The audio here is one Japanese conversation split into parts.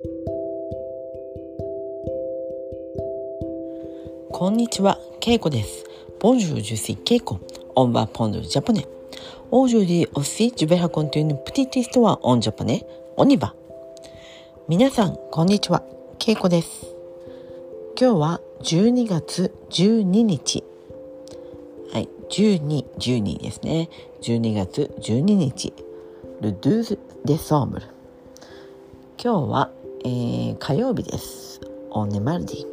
こんにちは、ケイコです。 Bonjour, je suis Keiko, on va apprendre japonais. Aujourd'hui aussi je vais raconter une petite histoire en japonais, on y va. みなさん、こんにちは、ケイコです。今日は12月12日。はい、12、12ですね。12月12日。ルドゥー・デ・ソームル。今日はえー、火曜日です。On est mardi。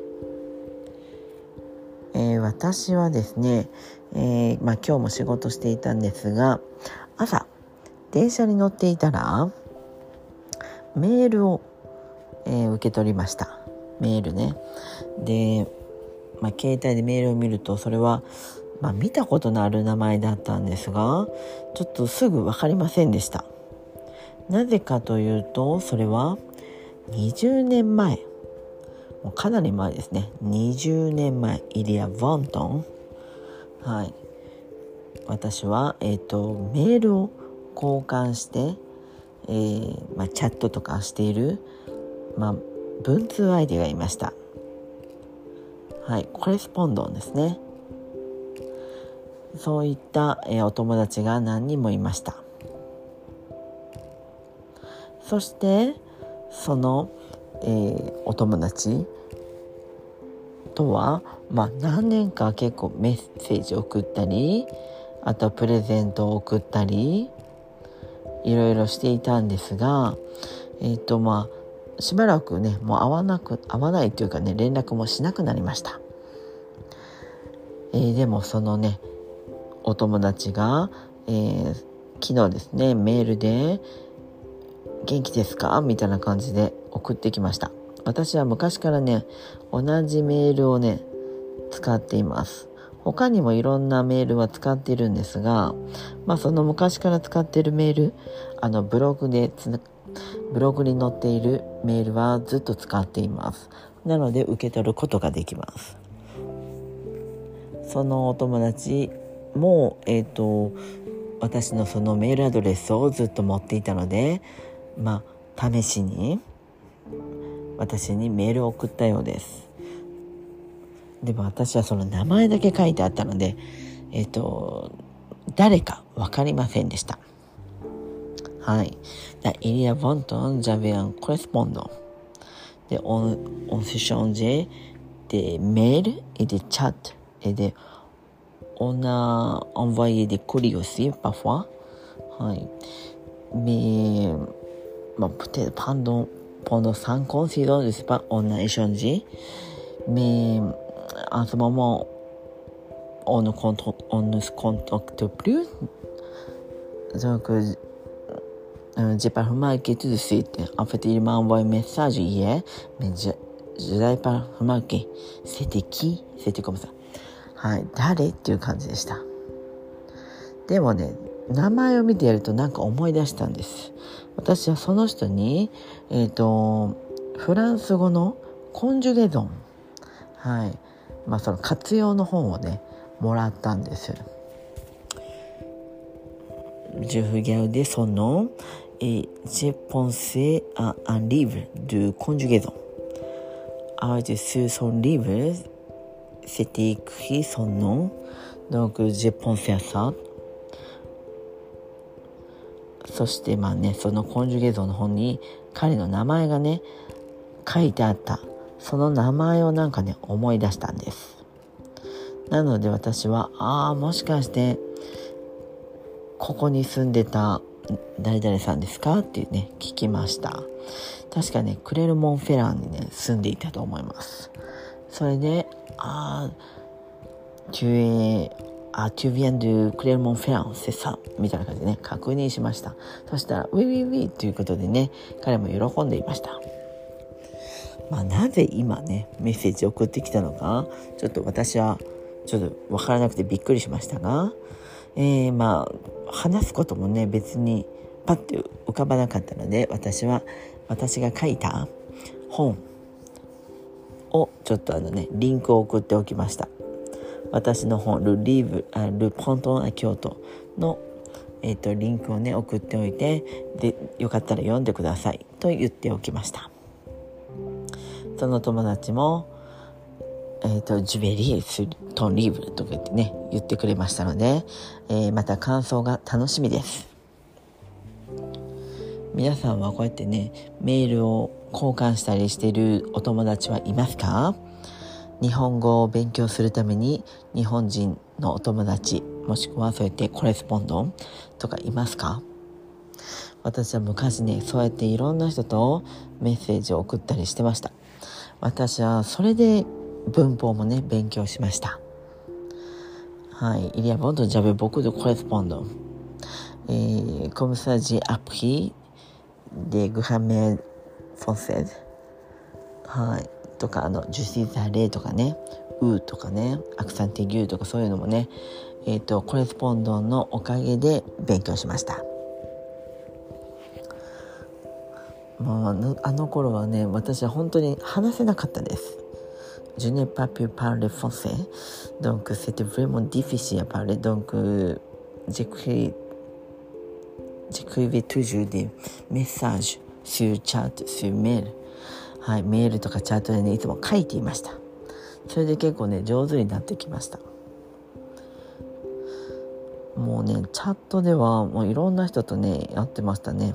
えー、私はですね、えー、まあ、今日も仕事していたんですが朝電車に乗っていたらメールを、え、受け取りましたメールねで、まあ、携帯でメールを見るとそれは、まあ、見たことのある名前だったんですがちょっとすぐ分かりませんでしたなぜかというとそれは20年前もうかなり前ですね。20年前イリア・ボントン。はい。私は、えーと、メールを交換して、えー、まあ、チャットとかしている、まあ、文通相手がいました。はい。コレスポンドンですね。そういった、えー、お友達が何人もいました。そしてその、えー、お友達とは、まあ、何年か結構メッセージ送ったりあとはプレゼントを送ったりいろいろしていたんですがえっ、ー、とまあしばらくねもう会わなく会わないというかね連絡もしなくなりました、えー、でもそのねお友達が、えー、昨日ですねメールで「元気ですか?」みたいな感じで送ってきました。私は昔からね同じメールをね使っています。他にもいろんなメールは使っているんですが、まあ、その昔から使っているメールあのブログでブログに載っているメールはずっと使っています。なので受け取ることができます。そのお友達もえっ、ー、と私のそのメールアドレスをずっと持っていたのでまあ、試しに私にメールを送ったようです。でも私はその名前だけ書いてあったので、えっ、と、誰かわかりませんでした。はい。だイリア・コレスポンド。で、オン・オン・ション・ジェ・で、メール、え、で、チャット、え、で、オーナー・オンヴイエ・デ・コリオシー・パフォア。はい。メー、まあ、プテパンドンポンドサコンシードです。パオンナイションジメアズマモオンコントオンスコントクトプルリュゾクジパフマーケットズシてアフェティルマンボイメッサージイエメジジライパフマーケセテキセテコムサはい。誰？っていう感じでした。でもね名前を見てやるとなんか思い出したんです。私はその人にえっ、とフランス語のコンジュゲゾンはい。まあその活用の本をねもらったんです。ジュフギャウデソノエジェポンセアンリーブドゥコンジュゲゾンアージュスソンリーブセティクヒソノドクジェポンセアサそしてまあねそのコンジュゲーゾンの本に彼の名前がね書いてあった。その名前をなんかね思い出したんです。なので私はああもしかしてここに住んでた誰々さんですか？ってね聞きました。確かねクレルモンフェランにね住んでいたと思います。それでああ tu es あ、tu viens de Clermont-Ferrand, c'est ça みたいな感じでね、確認しました。そしたら、ウィウィウィということでね、彼も喜んでいました。まあ、なぜ今ね、メッセージ送ってきたのか、ちょっと私は、ちょっとわからなくてびっくりしましたが、えー、まあ、話すこともね、別にパッて浮かばなかったので、私は、私が書いた本をちょっとあのね、リンクを送っておきました。私の本ルリーブあルポントンア京都の、えーと、リンクをね送っておいてでよかったら読んでくださいと言っておきましたその友達もえっ、ー、と、ジュベリーストンリーブとか言ってね、言ってくれましたので、えー、また感想が楽しみです。皆さんはこうやってね、メールを交換したりしているお友達はいますか？日本語を勉強するために日本人のお友達もしくはそうやってコレスポンドンとかいますか？私は昔ねそうやっていろんな人とメッセージを送ったりしてました私はそれで文法もね勉強しましたはい。Il y a bon, j'avais beaucoup de correspondants. Et comme ça, j'ai appris des grammaires françaises. はい。とかあの樹脂ザレとかねウーとかねアクサンティギューとかそういうのもねえー、とコレスポンドのおかげで勉強しました。まあ、あの頃はね私は本当に話せなかったです。ジュネパピュパーレフォンセドンクセテブレモンディフィシアパレドンクジェクイジェクイビトゥジュディメッサージシューチャートシューメールはい、メールとかチャットでね、いつも書いていました。それで結構ね、上手になってきました。もうね、チャットではもういろんな人とね、やってましたね。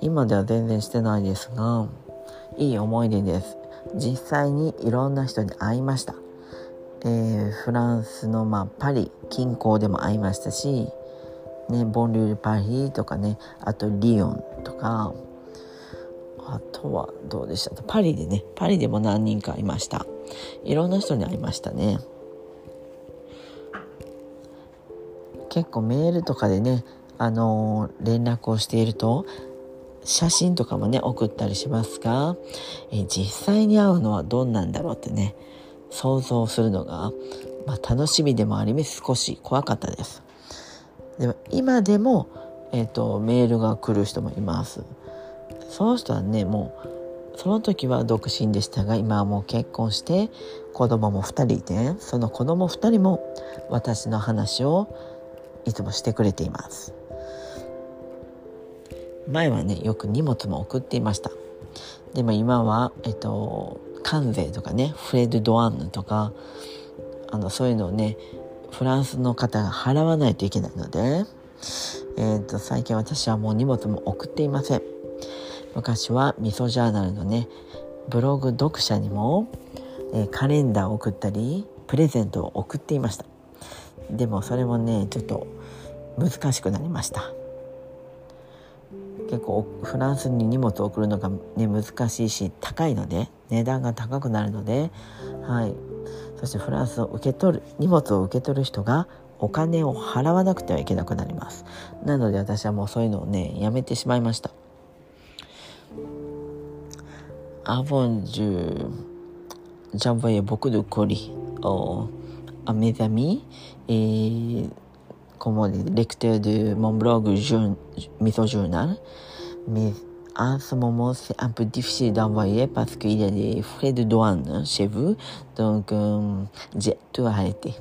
今では全然してないですが、いい思い出です。実際にいろんな人に会いました。えー、フランスの、まあ、パリ近郊でも会いましたし、ね、ボンリュール・パリとかねあとリヨンとかあとはどうでした？パリでね。パリでも何人かいました。いろんな人に会いましたね。結構メールとかでねあのー、連絡をしていると写真とかもね送ったりしますが、え実際に会うのはどんなんだろうってね想像するのが、まあ、楽しみでもあり少し怖かったです。でも今でも、えーとメールが来る人もいます。その人はねもうその時は独身でしたが今はもう結婚して子供も2人いてその子供2人も私の話をいつもしてくれています。前はねよく荷物も送っていました。でも今はえっと関税とかねフレード・ドワンヌとかあのそういうのをねフランスの方が払わないといけないので、えーと最近私はもう荷物も送っていません。昔は味噌ジャーナルのねブログ読者にも、えー、カレンダーを送ったりプレゼントを送っていました。でもそれもねちょっと難しくなりました。結構フランスに荷物を送るのが、ね、難しいし高いので値段が高くなるので、はい、そしてフランスを受け取る荷物を受け取る人がお金を払わなくてはいけなくなります。なので私はもうそういうのをねやめてしまいました。Avant, j'envoyais beaucoup de colis au, à mes amis et comme les lecteurs de mon blog Miso Journal. Mais en ce moment, c'est un peu difficile d'envoyer parce qu'il y a des frais de douane chez vous. Donc, euh, j'ai tout arrêté.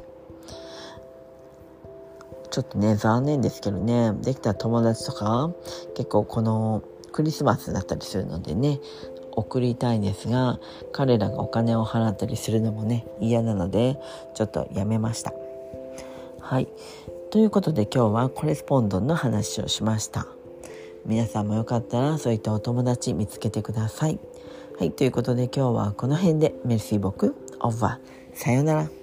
ちょっとね、残念ですけどね、できた友達とか、結構このクリスマスだったりするのでね、送りたいですが彼らがお金を払ったりするのもね嫌なのでちょっとやめました。はい。ということで今日はコレスポンドンの話をしました。皆さんもよかったらそういったお友達見つけてください。はい。ということで今日はこの辺で。メルシーボク。オーバー。さようなら。